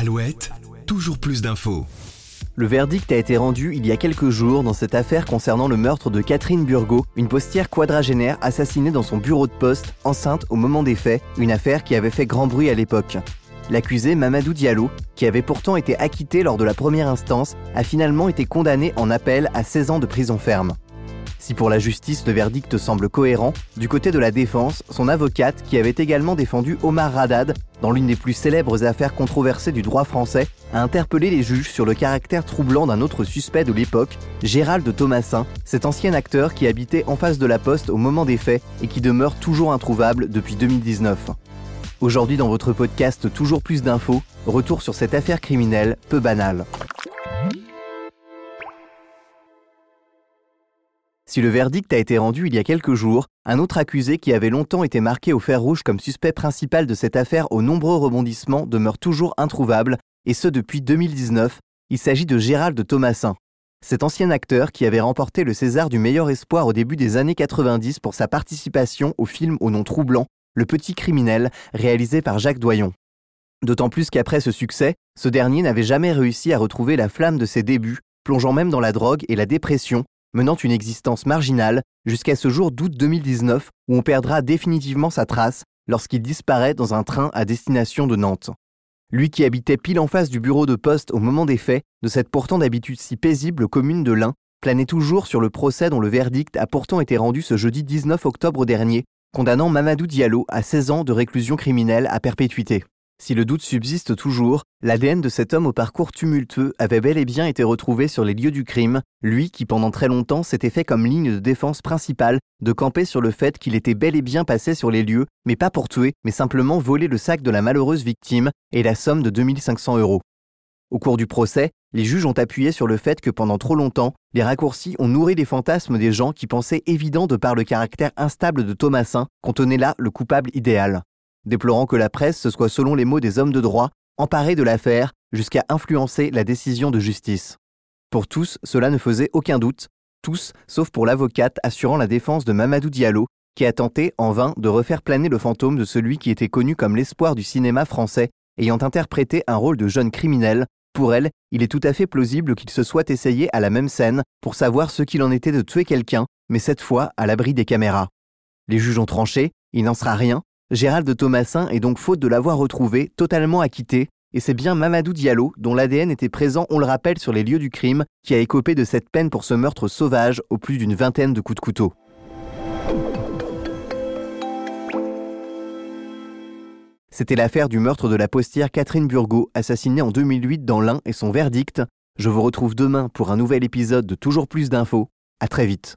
Alouette, toujours plus d'infos. Le verdict a été rendu il y a quelques jours dans cette affaire concernant le meurtre de Catherine Burgot, une postière quadragénaire assassinée dans son bureau de poste, enceinte au moment des faits, une affaire qui avait fait grand bruit à l'époque. L'accusé Mamadou Diallo, qui avait pourtant été acquitté lors de la première instance, a finalement été condamné en appel à 16 ans de prison ferme. Si pour la justice le verdict semble cohérent, du côté de la défense, son avocate, qui avait également défendu Omar Radad dans l'une des plus célèbres affaires controversées du droit français, a interpellé les juges sur le caractère troublant d'un autre suspect de l'époque, Gérald Thomasin, cet ancien acteur qui habitait en face de la poste au moment des faits et qui demeure toujours introuvable depuis 2019. Aujourd'hui dans votre podcast Toujours plus d'infos, retour sur cette affaire criminelle peu banale. Si le verdict a été rendu il y a quelques jours, un autre accusé qui avait longtemps été marqué au fer rouge comme suspect principal de cette affaire aux nombreux rebondissements demeure toujours introuvable, et ce depuis 2019. Il s'agit de Gérald Thomasin. Cet ancien acteur qui avait remporté le César du meilleur espoir au début des années 90 pour sa participation au film au nom troublant Le Petit Criminel, réalisé par Jacques Doyon. D'autant plus qu'après ce succès, ce dernier n'avait jamais réussi à retrouver la flamme de ses débuts, plongeant même dans la drogue et la dépression, menant une existence marginale jusqu'à ce jour d'août 2019 où on perdra définitivement sa trace lorsqu'il disparaît dans un train à destination de Nantes. Lui qui habitait pile en face du bureau de poste au moment des faits, de cette pourtant d'habitude si paisible commune de l'Ain, planait toujours sur le procès dont le verdict a pourtant été rendu ce jeudi 19 octobre dernier, condamnant Mamadou Diallo à 16 ans de réclusion criminelle à perpétuité. Si le doute subsiste toujours, l'ADN de cet homme au parcours tumultueux avait bel et bien été retrouvé sur les lieux du crime, lui qui pendant très longtemps s'était fait comme ligne de défense principale de camper sur le fait qu'il était bel et bien passé sur les lieux, mais pas pour tuer, mais simplement voler le sac de la malheureuse victime et la somme de 2500 euros. Au cours du procès, les juges ont appuyé sur le fait que pendant trop longtemps, les raccourcis ont nourri les fantasmes des gens qui pensaient évident de par le caractère instable de Thomasin qu'on tenait là le coupable idéal déplorant que la presse se soit, selon les mots des hommes de droit, emparée de l'affaire jusqu'à influencer la décision de justice. Pour tous, cela ne faisait aucun doute, tous sauf pour l'avocate assurant la défense de Mamadou Diallo, qui a tenté en vain de refaire planer le fantôme de celui qui était connu comme l'espoir du cinéma français, ayant interprété un rôle de jeune criminel. Pour elle, il est tout à fait plausible qu'il se soit essayé à la même scène pour savoir ce qu'il en était de tuer quelqu'un, mais cette fois à l'abri des caméras. Les juges ont tranché, il n'en sera rien, Gérald Thomasin est donc faute de l'avoir retrouvé, totalement acquitté, et c'est bien Mamadou Diallo, dont l'ADN était présent, on le rappelle, sur les lieux du crime, qui a écopé de cette peine pour ce meurtre sauvage au plus d'une vingtaine de coups de couteau. C'était l'affaire du meurtre de la postière Catherine Burgot, assassinée en 2008 dans l'Ain et son verdict. Je vous retrouve demain pour un nouvel épisode de Toujours plus d'infos. À très vite.